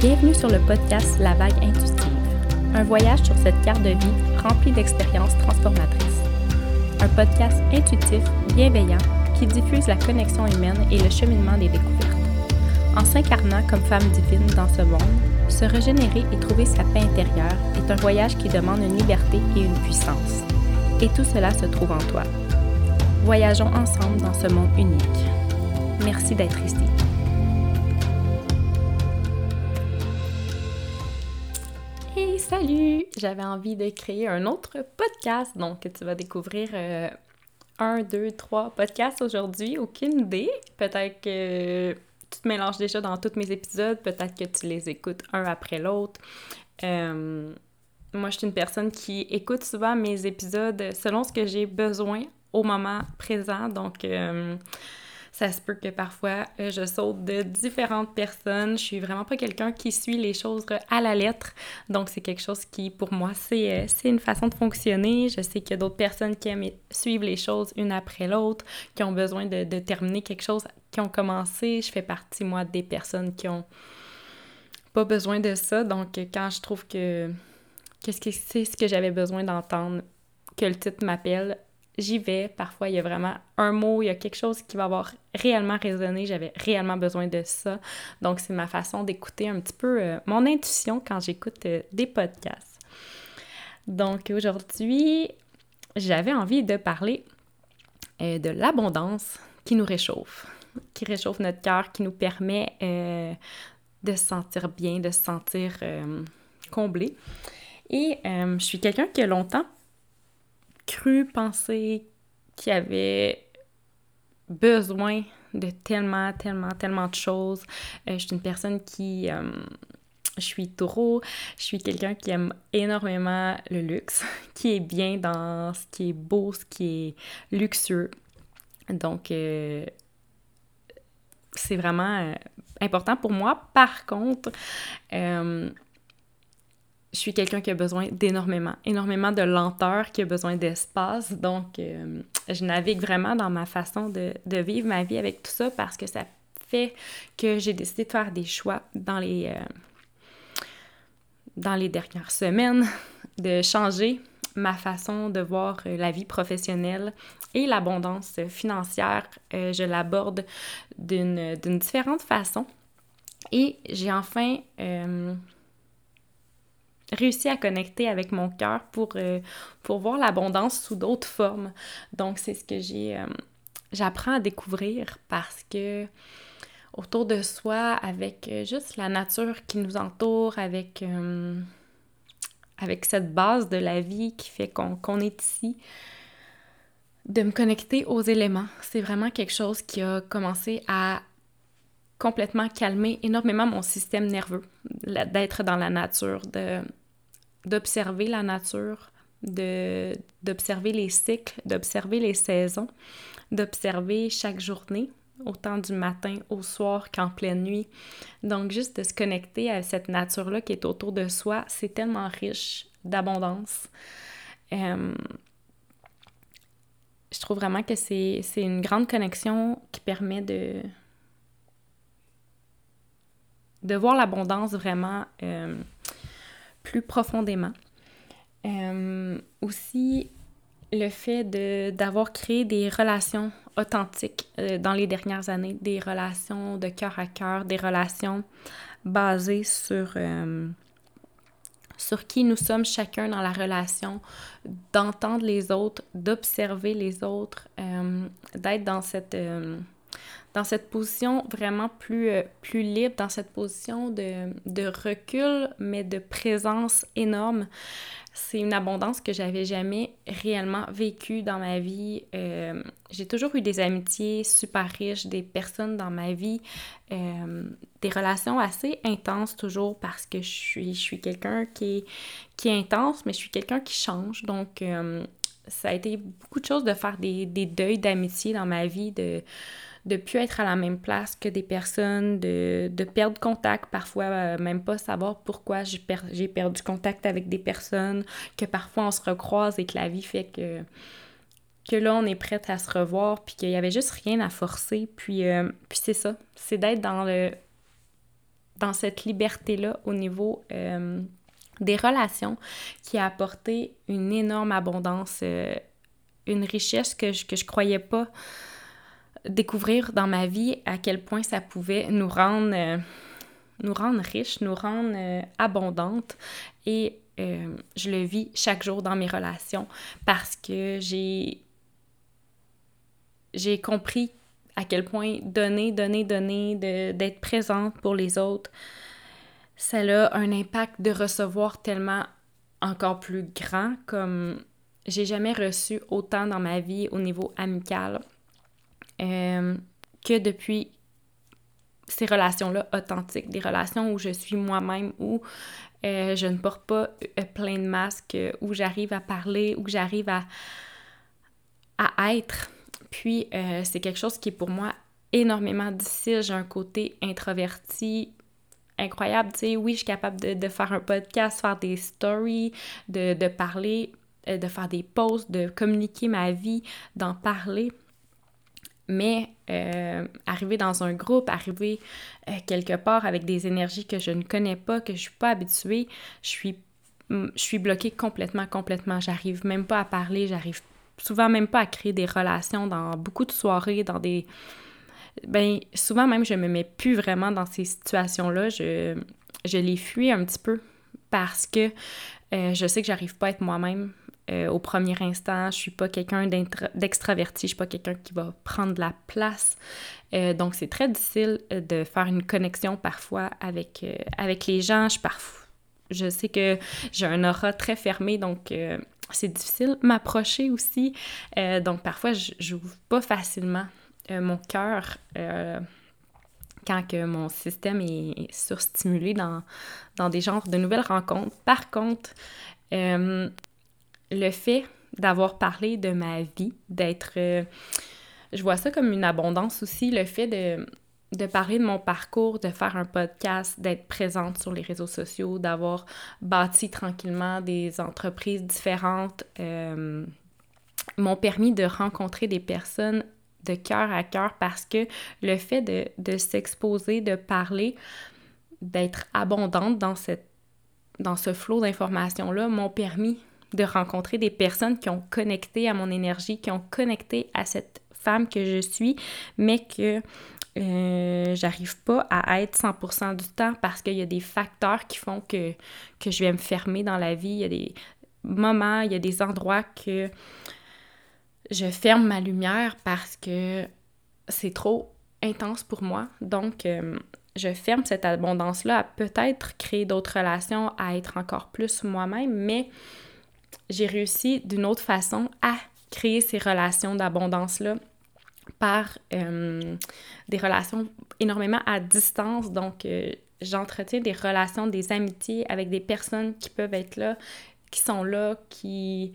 Bienvenue sur le podcast La Vague Intuitive, un voyage sur cette carte de vie remplie d'expériences transformatrices. Un podcast intuitif, bienveillant, qui diffuse la connexion humaine et le cheminement des découvertes. En s'incarnant comme femme divine dans ce monde, se régénérer et trouver sa paix intérieure est un voyage qui demande une liberté et une puissance. Et tout cela se trouve en toi. Voyageons ensemble dans ce monde unique. Merci d'être ici. Salut! J'avais envie de créer un autre podcast, donc tu vas découvrir euh, un, deux, trois podcasts aujourd'hui, aucune idée. Peut-être que tu te mélanges déjà dans tous mes épisodes, peut-être que tu les écoutes un après l'autre. Euh, moi, je suis une personne qui écoute souvent mes épisodes selon ce que j'ai besoin au moment présent. Donc, euh, ça se peut que parfois euh, je saute de différentes personnes. Je suis vraiment pas quelqu'un qui suit les choses à la lettre. Donc, c'est quelque chose qui, pour moi, c'est, c'est une façon de fonctionner. Je sais qu'il y a d'autres personnes qui aiment suivre les choses une après l'autre, qui ont besoin de, terminer quelque chose qui ont commencé. Je fais partie, moi, des personnes qui ont pas besoin de ça. Donc, quand je trouve que que c'est ce que j'avais besoin d'entendre, que le titre m'appelle, j'y vais. Parfois, il y a vraiment un mot, il y a quelque chose qui va avoir réellement résonné. J'avais réellement besoin de ça. Donc, c'est ma façon d'écouter un petit peu euh, mon intuition quand j'écoute euh, des podcasts. Donc, aujourd'hui, j'avais envie de parler euh, de l'abondance qui nous réchauffe qui réchauffe notre cœur, qui nous permet de se sentir bien, de se sentir comblé. Et je suis quelqu'un qui a longtemps cru, pensé qu'il avait besoin de tellement, tellement, tellement de choses. je suis une personne qui... je suis taureau, je suis quelqu'un qui aime énormément le luxe, qui est bien dans ce qui est beau, ce qui est luxueux. Donc, c'est vraiment euh, important pour moi. Par contre, euh, je suis quelqu'un qui a besoin d'énormément, énormément de lenteur, qui a besoin d'espace. Donc, euh, je navigue vraiment dans ma façon de, vivre ma vie avec tout ça parce que ça fait que j'ai décidé de faire des choix dans les, dans les dernières semaines, de changer ma façon de voir la vie professionnelle et l'abondance financière. je l'aborde d'une différente façon. Et j'ai enfin euh, réussi à connecter avec mon cœur pour, euh, pour voir l'abondance sous d'autres formes. Donc, c'est ce que j'ai euh, j'apprends à découvrir parce que autour de soi, avec juste la nature qui nous entoure, avec, avec cette base de la vie qui fait qu'on est ici, de me connecter aux éléments. C'est vraiment quelque chose qui a commencé à complètement calmer énormément mon système nerveux, d'être dans la nature, de d'observer la nature, d'observer les cycles, d'observer les saisons, d'observer chaque journée, autant du matin au soir qu'en pleine nuit. Donc juste de se connecter à cette nature-là qui est autour de soi, c'est tellement riche d'abondance. Euh, je trouve vraiment que c'est une grande connexion qui permet de, de voir l'abondance vraiment euh, plus profondément. Euh, aussi, le fait d'avoir créé des relations authentiques euh, dans les dernières années, des relations de cœur à cœur, des relations basées sur sur qui nous sommes chacun dans la relation, d'entendre les autres, d'observer les autres, euh, d'être dans cette, euh, dans cette position vraiment plus, euh, plus libre, dans cette position de, de recul, mais de présence énorme c'est une abondance que j'avais jamais réellement vécue dans ma vie. Euh, j'ai toujours eu des amitiés super riches, des personnes dans ma vie, euh, des relations assez intenses toujours parce que je suis, je suis quelqu'un qui est, qui intense, mais je suis quelqu'un qui change. Donc, ça a été beaucoup de choses de faire des, des deuils d'amitié dans ma vie, de de plus être à la même place que des personnes, de, perdre contact, parfois euh, même pas savoir pourquoi j'ai, perdu contact avec des personnes, que parfois on se recroise et que la vie fait que, que là on est prête à se revoir, puis qu'il y avait juste rien à forcer. Puis, euh, puis c'est ça, c'est d'être dans le dans cette liberté-là au niveau euh, des relations qui a apporté une énorme abondance, une richesse que je, que je croyais pas découvrir dans ma vie à quel point ça pouvait nous rendre, euh, nous rendre riches, nous rendre euh, abondantes. Et je le vis chaque jour dans mes relations parce que j'ai j'ai compris à quel point donner, donner, donner, d'être présente pour les autres, ça a un impact de recevoir tellement encore plus grand comme j'ai jamais reçu autant dans ma vie au niveau amical euh, que depuis ces relations-là authentiques, des relations où je suis moi-même, où euh, je ne porte pas euh, plein de masques, où j'arrive à parler, où j'arrive à, à être. Puis c'est quelque chose qui est pour moi énormément difficile. J'ai un côté introverti, incroyable. Tu sais, oui, je suis capable de, faire un podcast, faire des stories, de, parler, euh, de faire des posts, de communiquer ma vie, d'en parler. Mais euh, arriver dans un groupe, arriver euh, quelque part avec des énergies que je ne connais pas, que je suis pas habituée, je suis, je suis bloquée complètement, complètement. J'arrive même pas à parler, j'arrive souvent même pas à créer des relations dans beaucoup de soirées, dans des, ben souvent même je me mets plus vraiment dans ces situations-là. Je, je les fuis un petit peu parce que euh, je sais que j'arrive pas à être moi-même euh, au premier instant. Je suis pas quelqu'un d'extraverti, je suis pas quelqu'un qui va prendre la place. Euh, donc c'est très difficile de faire une connexion parfois avec, avec les gens. Je, je sais que j'ai un aura très fermé, donc c'est difficile m'approcher aussi. donc parfois je n'ouvre pas facilement euh, mon cœur euh, quand que mon système est surstimulé dans, dans des genres de nouvelles rencontres. Par contre, euh, le fait d'avoir parlé de ma vie, d'être... je vois ça comme une abondance aussi, le fait de, de parler de mon parcours, de faire un podcast, d'être présente sur les réseaux sociaux, d'avoir bâti tranquillement des entreprises différentes, m'ont permis de rencontrer des personnes de cœur à cœur parce que le fait de, s'exposer, de parler, d'être abondante dans, dans ce flot d'informations-là m'ont permis de rencontrer des personnes qui ont connecté à mon énergie, qui ont connecté à cette femme que je suis, mais que euh, j'arrive pas à être 100% du temps parce qu'il y a des facteurs qui font que, je vais me fermer dans la vie. Il y a des moments, il y a des endroits que je ferme ma lumière parce que c'est trop intense pour moi. Donc, euh, je ferme cette abondance-là à peut-être créer d'autres relations, à être encore plus moi-même, mais j'ai réussi d'une autre façon à créer ces relations d'abondance-là par euh, des relations énormément à distance. Donc, euh, j'entretiens des relations, des amitiés avec des personnes qui peuvent être là, qui sont là, qui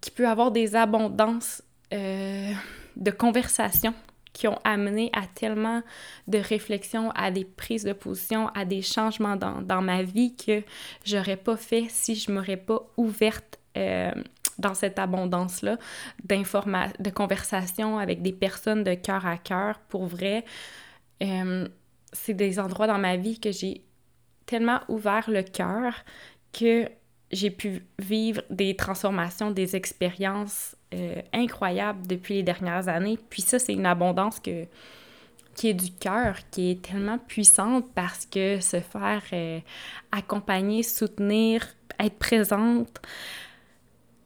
qui avoir des abondances euh, de conversations qui ont amené à tellement de réflexions, à des prises de position, à des changements dans, ma vie que j'aurais pas fait si je m'aurais pas ouverte euh, dans cette abondance-là de conversations avec des personnes de cœur à cœur. Pour vrai, euh, c'est des endroits dans ma vie que j'ai tellement ouvert le cœur que j'ai pu vivre des transformations, des expériences euh, incroyables depuis les dernières années. Puis ça, c'est une abondance que, qui est du cœur, qui est tellement puissante parce que se faire euh, accompagner, soutenir, être présente,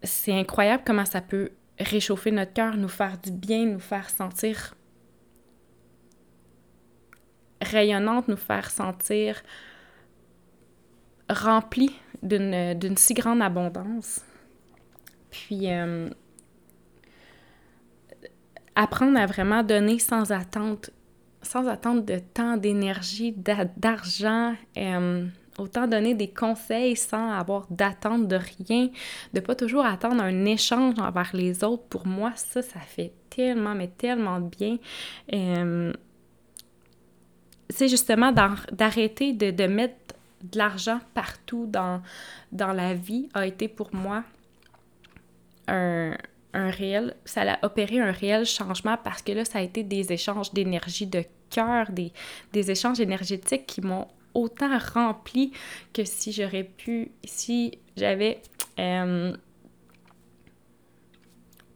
c'est incroyable comment ça peut réchauffer notre cœur, nous faire du bien, nous faire sentir rayonnante, nous faire sentir rempli d'une si grande abondance. Puis, euh, apprendre à vraiment donner sans attente, sans attente de temps, d'énergie, d'argent, euh, autant donner des conseils sans avoir d'attente de rien, de pas toujours attendre un échange envers les autres. Pour moi, ça, ça fait tellement, mais tellement bien. Euh, c'est justement d'arrêter de, de mettre de l'argent partout dans, la vie a été pour moi un, réel, ça a opéré un réel changement parce que là, ça a été des échanges d'énergie, de cœur, des, échanges énergétiques qui m'ont autant rempli que si j'aurais pu, si j'avais euh,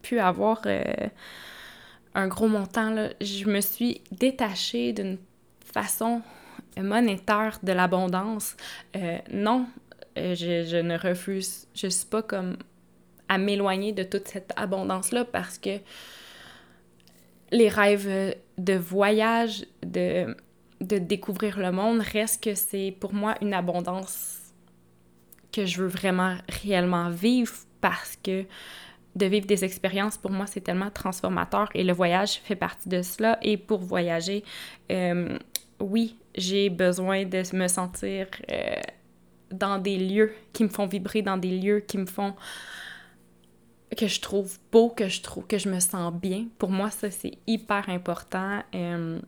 pu avoir euh, un gros montant, je me suis détachée d'une façon monétaire de l'abondance. Euh, non, je, je, ne refuse, je suis pas comme à m'éloigner de toute cette abondance-là parce que les rêves de voyage, de, de découvrir le monde, reste que c'est pour moi une abondance que je veux vraiment réellement vivre parce que de vivre des expériences, pour moi, c'est tellement transformateur et le voyage fait partie de cela. Et pour voyager, euh, oui, j'ai besoin de me sentir euh, dans des lieux qui me font vibrer, dans des lieux qui me font que je trouve beau, que je trouve que je me sens bien. Pour moi, ça, c'est hyper important. Euh,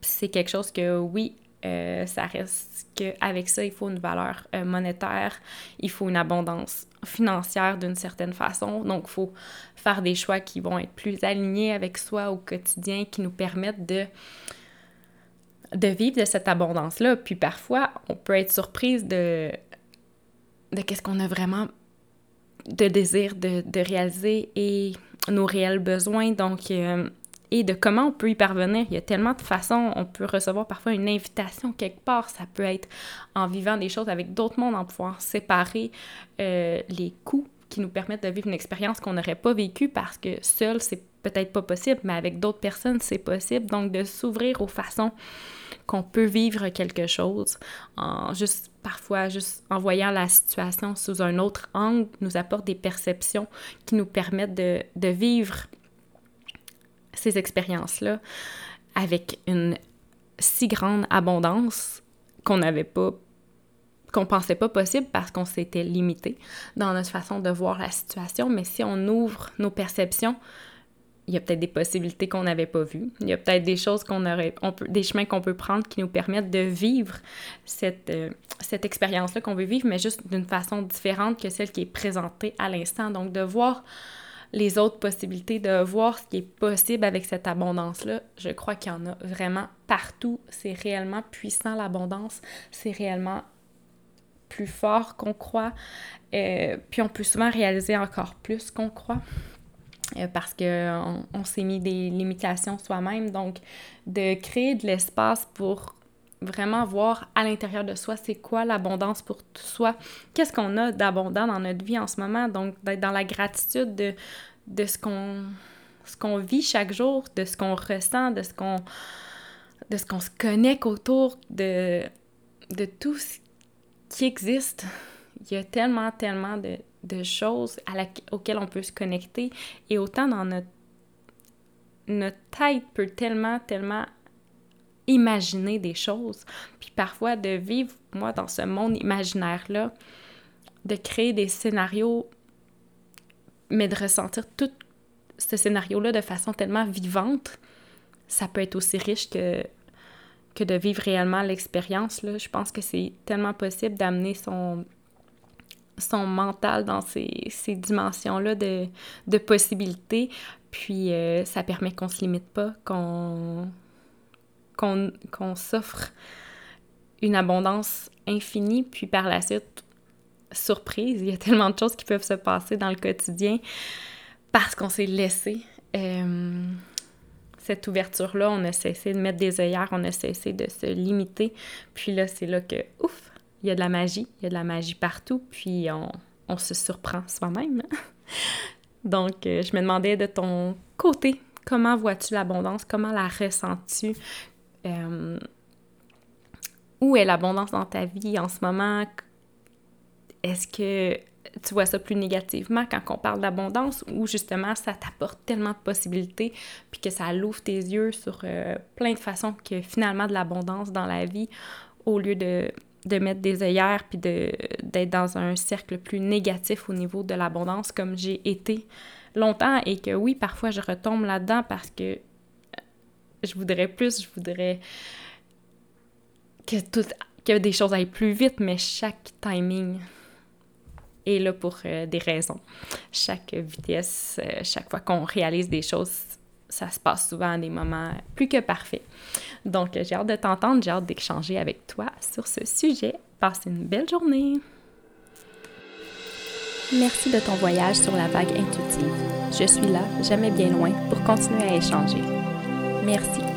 c'est quelque chose que, oui, euh, ça reste qu'avec ça, il faut une valeur monétaire, il faut une abondance financière d'une certaine façon. Donc, il faut faire des choix qui vont être plus alignés avec soi au quotidien, qui nous permettent de, de vivre de cette abondance-là. Puis parfois, on peut être surprise de, qu'est-ce qu'on a vraiment de désir de, de, réaliser et nos réels besoins. Donc, euh, et de comment on peut y parvenir. Il y a tellement de façons. On peut recevoir parfois une invitation quelque part. Ça peut être en vivant des choses avec d'autres mondes, en pouvoir séparer euh, les coûts qui nous permettent de vivre une expérience qu'on n'aurait pas vécue parce que seul, c'est peut-être pas possible, mais avec d'autres personnes, c'est possible. Donc, de s'ouvrir aux façons qu'on peut vivre quelque chose en juste parfois juste en voyant la situation sous un autre angle nous apporte des perceptions qui nous permettent de, de vivre ces expériences-là avec une si grande abondance qu'on n'avait pas qu'on pensait pas possible parce qu'on s'était limité dans notre façon de voir la situation, mais si on ouvre nos perceptions, il y a peut-être des possibilités qu'on n'avait pas vues. Il y a peut-être des choses qu'on aurait, on peut, des chemins qu'on peut prendre qui nous permettent de vivre cette, euh, cette expérience-là qu'on veut vivre, mais juste d'une façon différente que celle qui est présentée à l'instant. Donc, de voir les autres possibilités, de voir ce qui est possible avec cette abondance-là. Je crois qu'il y en a vraiment partout. C'est réellement puissant, l'abondance. C'est réellement plus fort qu'on croit. Euh, puis on peut souvent réaliser encore plus qu'on croit. Euh, parce qu'on on, s'est mis des limitations soi-même. Donc, de créer de l'espace pour vraiment voir à l'intérieur de soi c'est quoi l'abondance pour soi, qu'est-ce qu'on a d'abondant dans notre vie en ce moment, donc d'être dans la gratitude de, de ce qu'on ce qu'on vit chaque jour, de ce qu'on ressent, de ce qu'on de ce qu'on se connecte autour de, de tout ce qui existe. Il y a tellement, tellement de, de choses à auxquelles on peut se connecter et autant dans notre notre tête peut tellement, tellement imaginer des choses. Puis parfois, de vivre, moi, dans ce monde imaginaire-là, de créer des scénarios, mais de ressentir tout ce scénario-là de façon tellement vivante, ça peut être aussi riche que, que de vivre réellement l'expérience. Je pense que c'est tellement possible d'amener son, son mental dans ces, ces dimensions-là de, de possibilités. Puis euh, ça permet qu'on se limite pas, qu'on qu'on s'offre une abondance infinie, puis par la suite, surprise, il y a tellement de choses qui peuvent se passer dans le quotidien parce qu'on s'est laissé euh, cette ouverture-là, on a cessé de mettre des œillères, on a cessé de se limiter, puis là, c'est là que, ouf, il y a de la magie, il y a de la magie partout, puis on, se surprend soi-même. Donc, euh, je me demandais de ton côté, comment vois-tu l'abondance, comment la ressens-tu, euh, où est l'abondance dans ta vie en ce moment? Est-ce que tu vois ça plus négativement quand on parle d'abondance ou justement ça t'apporte tellement de possibilités puis que ça l'ouvre tes yeux sur euh, plein de façons que finalement de l'abondance dans la vie au lieu de, de mettre des œillères puis d'être dans un cercle plus négatif au niveau de l'abondance comme j'ai été longtemps et que oui, parfois je retombe là-dedans parce que je voudrais plus, je voudrais que, tout, que des choses aillent plus vite, mais chaque timing est là pour euh, des raisons. Chaque vitesse, euh, chaque fois qu'on réalise des choses, ça se passe souvent à des moments plus que parfaits. Donc, j'ai hâte de t'entendre, j'ai hâte d'échanger avec toi sur ce sujet. Passe une belle journée! Merci de ton voyage sur la vague intuitive. Je suis là, jamais bien loin, pour continuer à échanger. Merci